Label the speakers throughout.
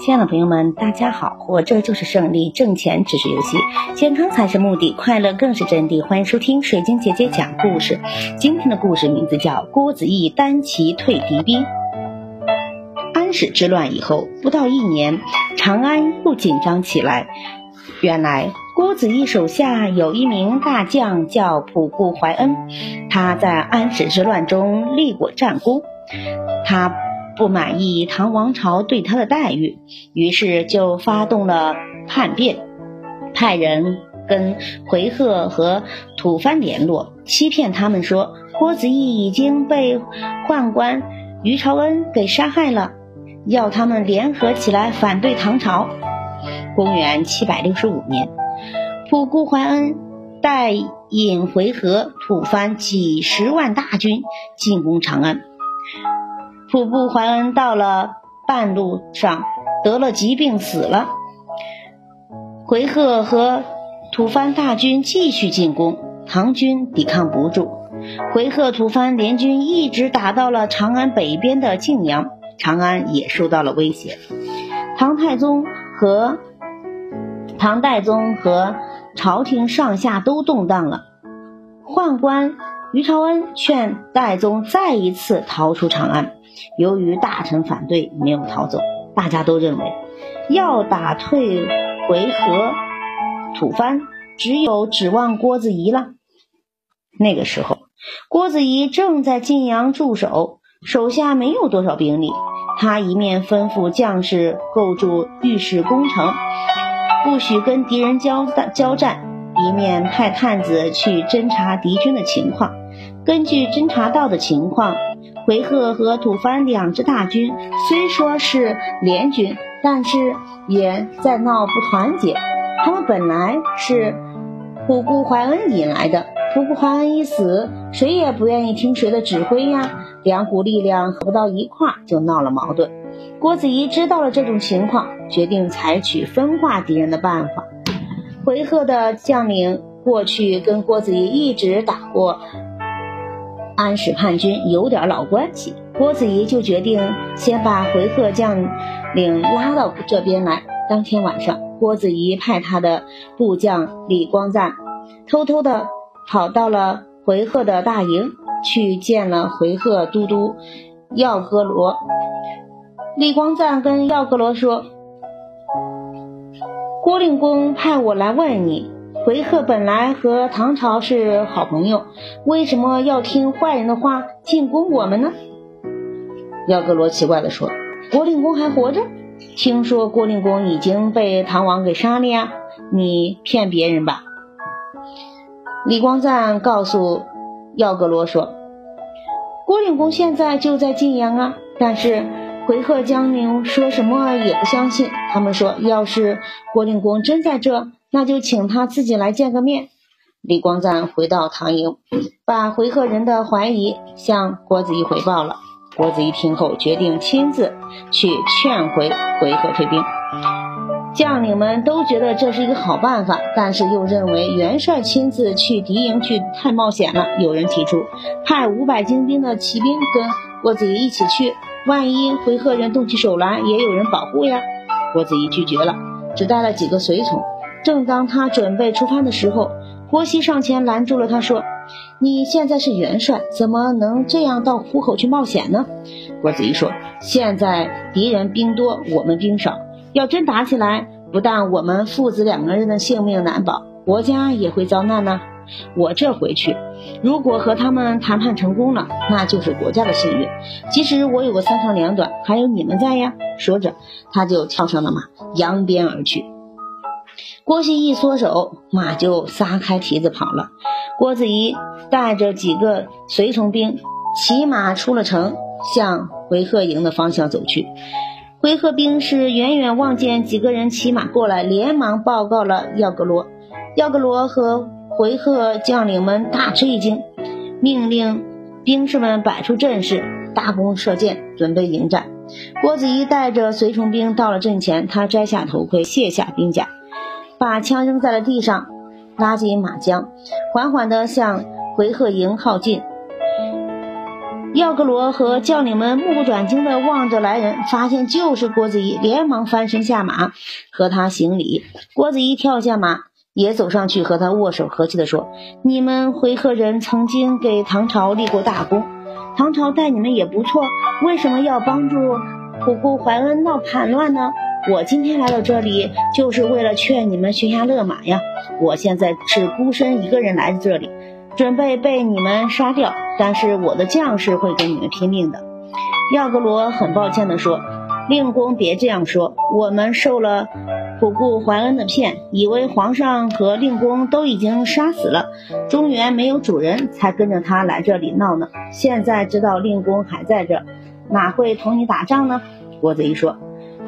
Speaker 1: 亲爱的朋友们，大家好！活着就是胜利，挣钱只是游戏，健康才是目的，快乐更是真谛。欢迎收听水晶姐姐讲故事。今天的故事名字叫《郭子仪单骑退敌兵》。安史之乱以后，不到一年，长安又紧张起来。原来，郭子仪手下有一名大将叫仆固怀恩，他在安史之乱中立过战功，他。不满意唐王朝对他的待遇，于是就发动了叛变，派人跟回纥和吐蕃联络，欺骗他们说郭子仪已经被宦官于朝恩给杀害了，要他们联合起来反对唐朝。公元七百六十五年，仆固怀恩带引回纥、吐蕃几十万大军进攻长安。吐蕃怀恩到了半路上得了疾病死了，回纥和吐蕃大军继续进攻，唐军抵抗不住，回纥吐蕃联军一直打到了长安北边的泾阳，长安也受到了威胁。唐太宗和唐代宗和朝廷上下都动荡了，宦官于朝恩劝戴宗再一次逃出长安。由于大臣反对，没有逃走。大家都认为，要打退回纥、吐蕃，只有指望郭子仪了。那个时候，郭子仪正在晋阳驻守，手下没有多少兵力。他一面吩咐将士构筑御史工程，不许跟敌人交交战，一面派探子去侦察敌军的情况。根据侦察到的情况。回纥和吐蕃两支大军虽说是联军，但是也在闹不团结。他们本来是仆固怀恩引来的，仆固怀恩一死，谁也不愿意听谁的指挥呀。两股力量合不到一块儿，就闹了矛盾。郭子仪知道了这种情况，决定采取分化敌人的办法。回纥的将领过去跟郭子仪一直打过。安史叛军有点老关系，郭子仪就决定先把回纥将领拉到这边来。当天晚上，郭子仪派他的部将李光赞偷偷的跑到了回纥的大营，去见了回纥都督耀格罗。李光赞跟耀格罗说：“郭令公派我来问你。”回纥本来和唐朝是好朋友，为什么要听坏人的话进攻我们呢？耀格罗奇怪地说：“郭令公还活着？听说郭令公已经被唐王给杀了呀！你骗别人吧？”李光赞告诉耀格罗说：“郭令公现在就在晋阳啊，但是回纥将领说什么也不相信。他们说，要是郭令公真在这。”那就请他自己来见个面。李光赞回到唐营，把回纥人的怀疑向郭子仪回报了。郭子仪听后，决定亲自去劝回回纥退兵。将领们都觉得这是一个好办法，但是又认为元帅亲自去敌营去太冒险了。有人提出派五百精兵的骑兵跟郭子仪一起去，万一回纥人动起手来，也有人保护呀。郭子仪拒绝了，只带了几个随从。正当他准备出发的时候，郭熙上前拦住了他，说：“你现在是元帅，怎么能这样到虎口去冒险呢？”郭子仪说：“现在敌人兵多，我们兵少，要真打起来，不但我们父子两个人的性命难保，国家也会遭难呢。我这回去，如果和他们谈判成功了，那就是国家的幸运。即使我有个三长两短，还有你们在呀。”说着，他就跳上了马，扬鞭而去。郭熙一缩手，马就撒开蹄子跑了。郭子仪带着几个随从兵骑马出了城，向回纥营的方向走去。回纥兵士远远望见几个人骑马过来，连忙报告了耀格罗。耀格罗和回纥将领们大吃一惊，命令兵士们摆出阵势，搭弓射箭，准备迎战。郭子仪带着随从兵到了阵前，他摘下头盔，卸下兵甲。把枪扔在了地上，拉紧马缰，缓缓地向回纥营靠近。耀格罗和将领们目不转睛地望着来人，发现就是郭子仪，连忙翻身下马和他行礼。郭子仪跳下马，也走上去和他握手，和气地说：“你们回纥人曾经给唐朝立过大功，唐朝待你们也不错，为什么要帮助普固怀恩闹叛乱呢？我今天来到这里，就是为了劝你们悬崖勒马呀！我现在是孤身一个人来这里。”准备被你们杀掉，但是我的将士会跟你们拼命的。耀格罗很抱歉地说：“令公别这样说，我们受了普固怀恩的骗，以为皇上和令公都已经杀死了，中原没有主人，才跟着他来这里闹呢。现在知道令公还在这，哪会同你打仗呢？”郭子仪说：“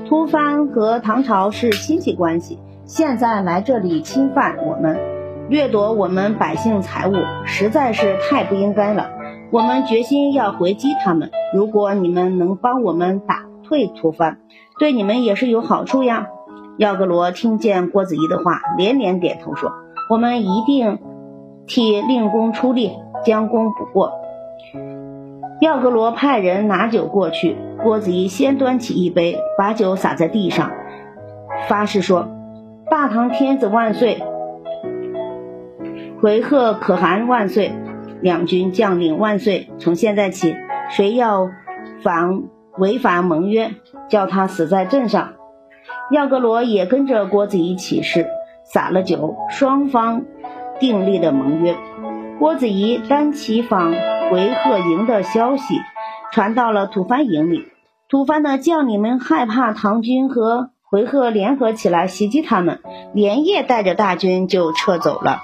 Speaker 1: 突蕃和唐朝是亲戚关系，现在来这里侵犯我们。”掠夺我们百姓财物，实在是太不应该了。我们决心要回击他们。如果你们能帮我们打退突蕃，对你们也是有好处呀。耀格罗听见郭子仪的话，连连点头说：“我们一定替令公出力，将功补过。”耀格罗派人拿酒过去，郭子仪先端起一杯，把酒洒在地上，发誓说：“大唐天子万岁！”回纥可汗万岁！两军将领万岁！从现在起，谁要反违反盟约，叫他死在阵上。耀格罗也跟着郭子仪起誓，洒了酒，双方订立了盟约。郭子仪单骑访回纥营的消息传到了吐蕃营里，吐蕃的将领们害怕唐军和回纥联合起来袭击他们，连夜带着大军就撤走了。